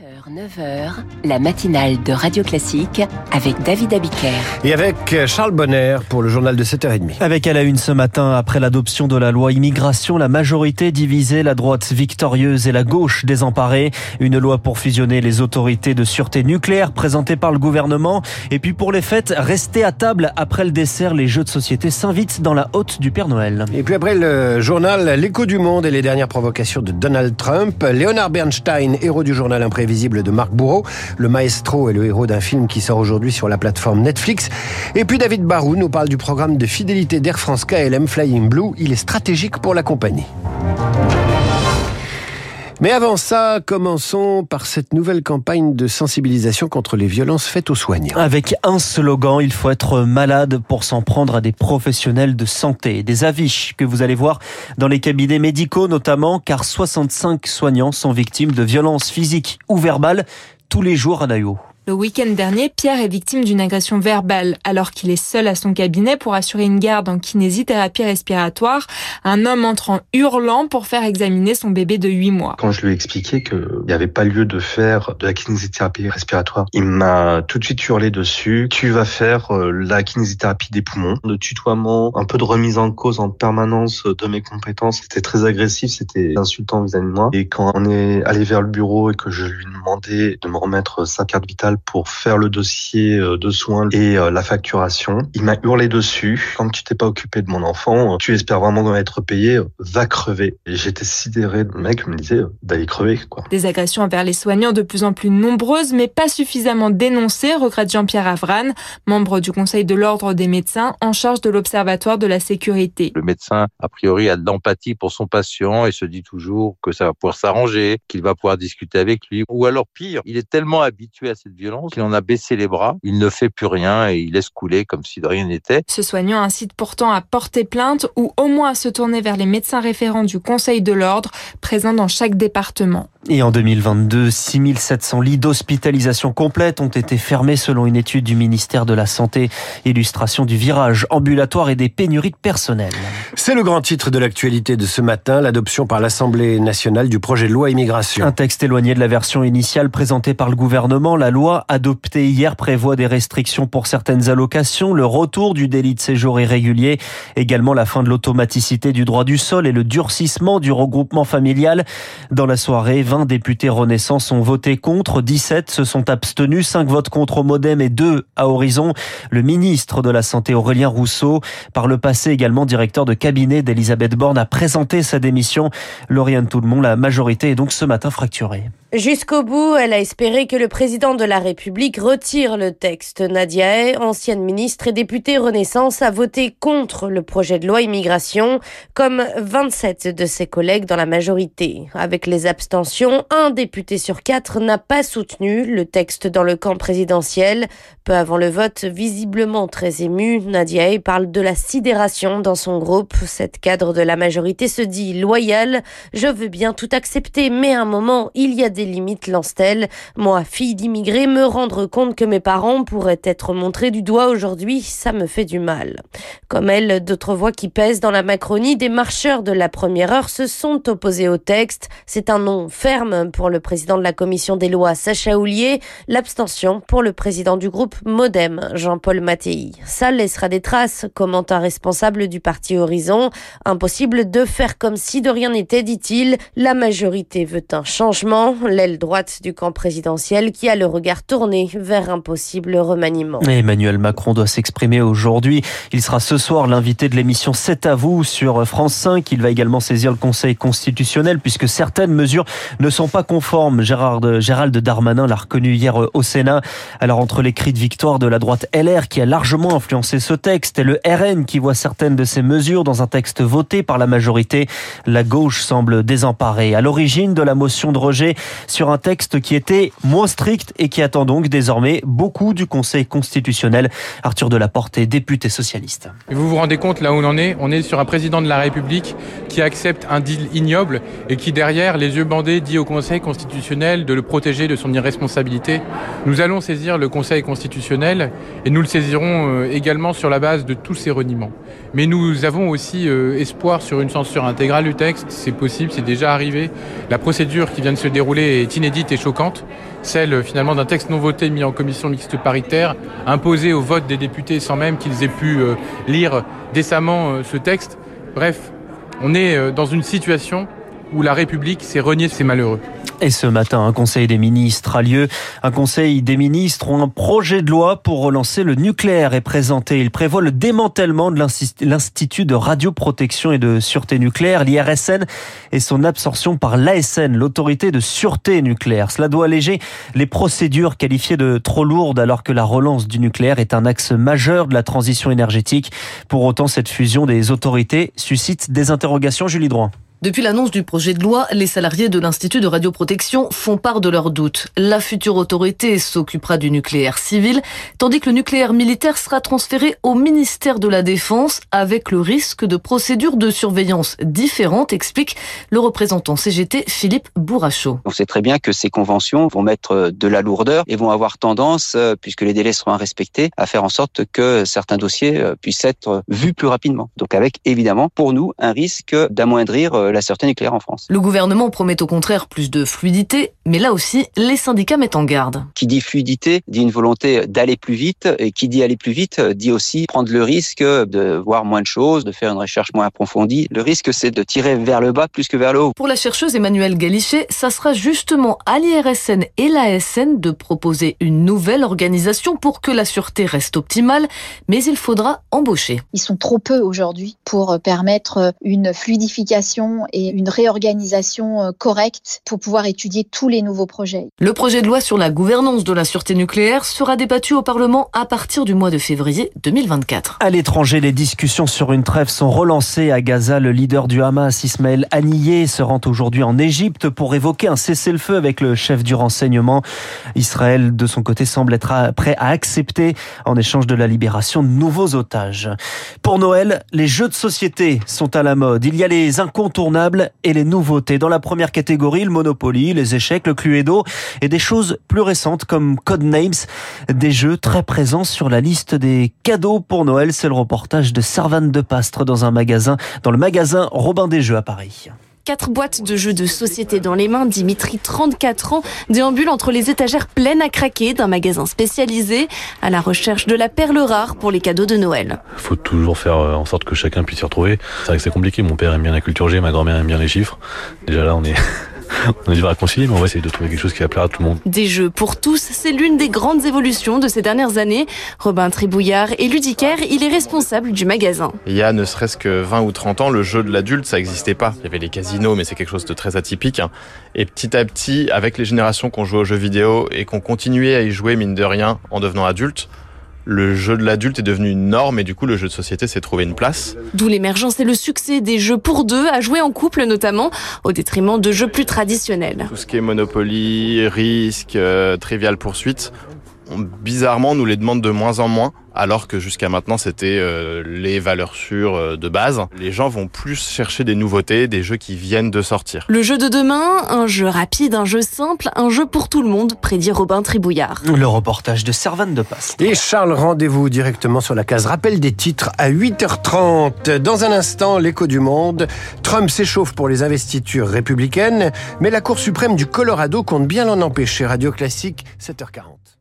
7h, 9h, la matinale de Radio Classique avec David Abiker. Et avec Charles Bonner pour le journal de 7h30. Avec à la une ce matin, après l'adoption de la loi immigration, la majorité divisée, la droite victorieuse et la gauche désemparée. Une loi pour fusionner les autorités de sûreté nucléaire présentée par le gouvernement. Et puis pour les fêtes, rester à table après le dessert, les jeux de société s'invitent dans la haute du Père Noël. Et puis après le journal L'écho du monde et les dernières provocations de Donald Trump, Leonard Bernstein, héros du journal imprévisible de Marc Bourreau, le maestro est le héros d'un film qui sort aujourd'hui sur la plateforme Netflix. Et puis David Barou nous parle du programme de fidélité d'Air France KLM Flying Blue. Il est stratégique pour la compagnie. Mais avant ça, commençons par cette nouvelle campagne de sensibilisation contre les violences faites aux soignants. Avec un slogan, il faut être malade pour s'en prendre à des professionnels de santé. Des affiches que vous allez voir dans les cabinets médicaux notamment, car 65 soignants sont victimes de violences physiques ou verbales tous les jours à Naïo. Le week-end dernier, Pierre est victime d'une agression verbale. Alors qu'il est seul à son cabinet pour assurer une garde en kinésithérapie respiratoire, un homme entre en hurlant pour faire examiner son bébé de 8 mois. Quand je lui ai expliqué qu'il n'y avait pas lieu de faire de la kinésithérapie respiratoire, il m'a tout de suite hurlé dessus. Tu vas faire euh, la kinésithérapie des poumons. De tutoiement, un peu de remise en cause en permanence de mes compétences. C'était très agressif, c'était insultant vis-à-vis de moi. Et quand on est allé vers le bureau et que je lui demandais de me remettre sa carte vitale pour faire le dossier euh, de soins et euh, la facturation. Il m'a hurlé dessus. Quand tu t'es pas occupé de mon enfant, tu espères vraiment être payé, va crever. J'étais sidéré. Le mec me disait d'aller crever, quoi. Des agressions envers les soignants de plus en plus nombreuses, mais pas suffisamment dénoncées, regrette Jean-Pierre Avran, membre du Conseil de l'Ordre des médecins en charge de l'Observatoire de la sécurité. Le médecin, a priori, a de l'empathie pour son patient et se dit toujours que ça va pouvoir s'arranger, qu'il va pouvoir discuter avec lui. Ou alors pire, il est tellement habitué à cette violence qu'il en a baissé les bras, il ne fait plus rien et il laisse couler comme si de rien n'était. Ce soignant incite pourtant à porter plainte ou au moins à se tourner vers les médecins référents du Conseil de l'Ordre, présents dans chaque département. Et en 2022, 6700 lits d'hospitalisation complète ont été fermés selon une étude du ministère de la Santé. Illustration du virage ambulatoire et des pénuries de personnel. C'est le grand titre de l'actualité de ce matin, l'adoption par l'Assemblée nationale du projet de loi immigration. Un texte éloigné de la version initiale présentée par le gouvernement. La loi adoptée hier prévoit des restrictions pour certaines allocations, le retour du délit de séjour irrégulier, également la fin de l'automaticité du droit du sol et le durcissement du regroupement familial. Dans la soirée, 20 députés Renaissance ont voté contre, 17 se sont abstenus, 5 votes contre au Modem et 2 à Horizon. Le ministre de la Santé Aurélien Rousseau, par le passé également directeur de cabinet d'Elisabeth Borne, a présenté sa démission. Lauriane Tout-le-Monde, la majorité est donc ce matin fracturée. Jusqu'au bout, elle a espéré que le président de la République retire le texte. Nadia Hay, ancienne ministre et députée Renaissance, a voté contre le projet de loi immigration, comme 27 de ses collègues dans la majorité. Avec les abstentions, un député sur quatre n'a pas soutenu le texte dans le camp présidentiel. Peu avant le vote, visiblement très ému, Nadia Hay parle de la sidération dans son groupe. Cette cadre de la majorité se dit loyale. Je veux bien tout accepter, mais à un moment, il y a des limites, lance-t-elle. Moi, fille d'immigrés, me rendre compte que mes parents pourraient être montrés du doigt aujourd'hui, ça me fait du mal. Comme elle, d'autres voix qui pèsent dans la Macronie, des marcheurs de la première heure se sont opposés au texte. C'est un nom ferme pour le président de la commission des lois, Sacha Houlier, l'abstention pour le président du groupe Modem, Jean-Paul Mattei. Ça laissera des traces, commente un responsable du parti Horizon. Impossible de faire comme si de rien n'était, dit-il. La majorité veut un changement l'aile droite du camp présidentiel qui a le regard tourné vers un possible remaniement. Emmanuel Macron doit s'exprimer aujourd'hui. Il sera ce soir l'invité de l'émission 7 à vous sur France 5. Il va également saisir le Conseil constitutionnel puisque certaines mesures ne sont pas conformes. Gérard, Gérald Darmanin l'a reconnu hier au Sénat. Alors entre les cris de victoire de la droite LR qui a largement influencé ce texte et le RN qui voit certaines de ces mesures dans un texte voté par la majorité, la gauche semble désemparée. À l'origine de la motion de rejet, sur un texte qui était moins strict et qui attend donc désormais beaucoup du Conseil constitutionnel. Arthur Delaporte est député socialiste. Vous vous rendez compte là où on en est? On est sur un président de la République qui accepte un deal ignoble et qui derrière, les yeux bandés, dit au Conseil constitutionnel de le protéger de son irresponsabilité. Nous allons saisir le Conseil constitutionnel et nous le saisirons euh, également sur la base de tous ces reniements. Mais nous avons aussi espoir sur une censure intégrale du texte. C'est possible, c'est déjà arrivé. La procédure qui vient de se dérouler est inédite et choquante, celle finalement d'un texte non voté mis en commission mixte paritaire, imposé au vote des députés sans même qu'ils aient pu euh, lire décemment euh, ce texte. Bref, on est euh, dans une situation où la République s'est reniée ses malheureux. Et ce matin, un conseil des ministres a lieu. Un conseil des ministres ont un projet de loi pour relancer le nucléaire est présenté. Il prévoit le démantèlement de l'Institut de radioprotection et de sûreté nucléaire, l'IRSN, et son absorption par l'ASN, l'autorité de sûreté nucléaire. Cela doit alléger les procédures qualifiées de trop lourdes alors que la relance du nucléaire est un axe majeur de la transition énergétique. Pour autant, cette fusion des autorités suscite des interrogations. Julie Droit. Depuis l'annonce du projet de loi, les salariés de l'Institut de radioprotection font part de leurs doutes. La future autorité s'occupera du nucléaire civil, tandis que le nucléaire militaire sera transféré au ministère de la Défense avec le risque de procédures de surveillance différentes, explique le représentant CGT Philippe Bourrachaud. On sait très bien que ces conventions vont mettre de la lourdeur et vont avoir tendance, euh, puisque les délais seront respectés, à faire en sorte que certains dossiers euh, puissent être vus plus rapidement. Donc avec évidemment pour nous un risque d'amoindrir euh, la sûreté nucléaire en France. Le gouvernement promet au contraire plus de fluidité, mais là aussi, les syndicats mettent en garde. Qui dit fluidité dit une volonté d'aller plus vite, et qui dit aller plus vite dit aussi prendre le risque de voir moins de choses, de faire une recherche moins approfondie. Le risque, c'est de tirer vers le bas plus que vers le haut. Pour la chercheuse Emmanuelle Galichet, ça sera justement à l'IRSN et l'ASN de proposer une nouvelle organisation pour que la sûreté reste optimale, mais il faudra embaucher. Ils sont trop peu aujourd'hui pour permettre une fluidification et une réorganisation euh, correcte pour pouvoir étudier tous les nouveaux projets. Le projet de loi sur la gouvernance de la sûreté nucléaire sera débattu au Parlement à partir du mois de février 2024. À l'étranger, les discussions sur une trêve sont relancées à Gaza. Le leader du Hamas, Ismaël Haniyeh, se rend aujourd'hui en Égypte pour évoquer un cessez-le-feu avec le chef du renseignement. Israël, de son côté, semble être prêt à accepter en échange de la libération de nouveaux otages. Pour Noël, les jeux de société sont à la mode. Il y a les incontournables et les nouveautés. Dans la première catégorie, le Monopoly, les échecs, le Cluedo et des choses plus récentes comme Codenames, des jeux très présents sur la liste des cadeaux pour Noël. C'est le reportage de Servane de Pastre dans un magasin, dans le magasin Robin des Jeux à Paris. Quatre boîtes de jeux de société dans les mains, Dimitri, 34 ans, déambule entre les étagères pleines à craquer d'un magasin spécialisé à la recherche de la perle rare pour les cadeaux de Noël. Il faut toujours faire euh, en sorte que chacun puisse s'y retrouver. C'est vrai que c'est compliqué, mon père aime bien la culture G, ma grand-mère aime bien les chiffres. Déjà là, on est... on a du réconcilier, mais on va essayer de trouver quelque chose qui va plaire à tout le monde. Des jeux pour tous, c'est l'une des grandes évolutions de ces dernières années. Robin Tribouillard est ludicaire, il est responsable du magasin. Il y a ne serait-ce que 20 ou 30 ans, le jeu de l'adulte, ça n'existait pas. Il y avait les casinos, mais c'est quelque chose de très atypique. Et petit à petit, avec les générations qu'on jouait aux jeux vidéo et qu'on continuait à y jouer, mine de rien, en devenant adulte, le jeu de l'adulte est devenu une norme et du coup le jeu de société s'est trouvé une place. D'où l'émergence et le succès des jeux pour deux, à jouer en couple notamment, au détriment de jeux plus traditionnels. Tout ce qui est Monopoly, Risque, euh, Trivial Poursuite, bizarrement, nous les demande de moins en moins, alors que jusqu'à maintenant, c'était euh, les valeurs sûres euh, de base. Les gens vont plus chercher des nouveautés, des jeux qui viennent de sortir. Le jeu de demain, un jeu rapide, un jeu simple, un jeu pour tout le monde, prédit Robin Tribouillard. Le reportage de Servane de Passe. Et Charles, rendez-vous directement sur la case rappel des titres à 8h30. Dans un instant, l'écho du monde. Trump s'échauffe pour les investitures républicaines, mais la Cour suprême du Colorado compte bien l'en empêcher. Radio Classique, 7h40.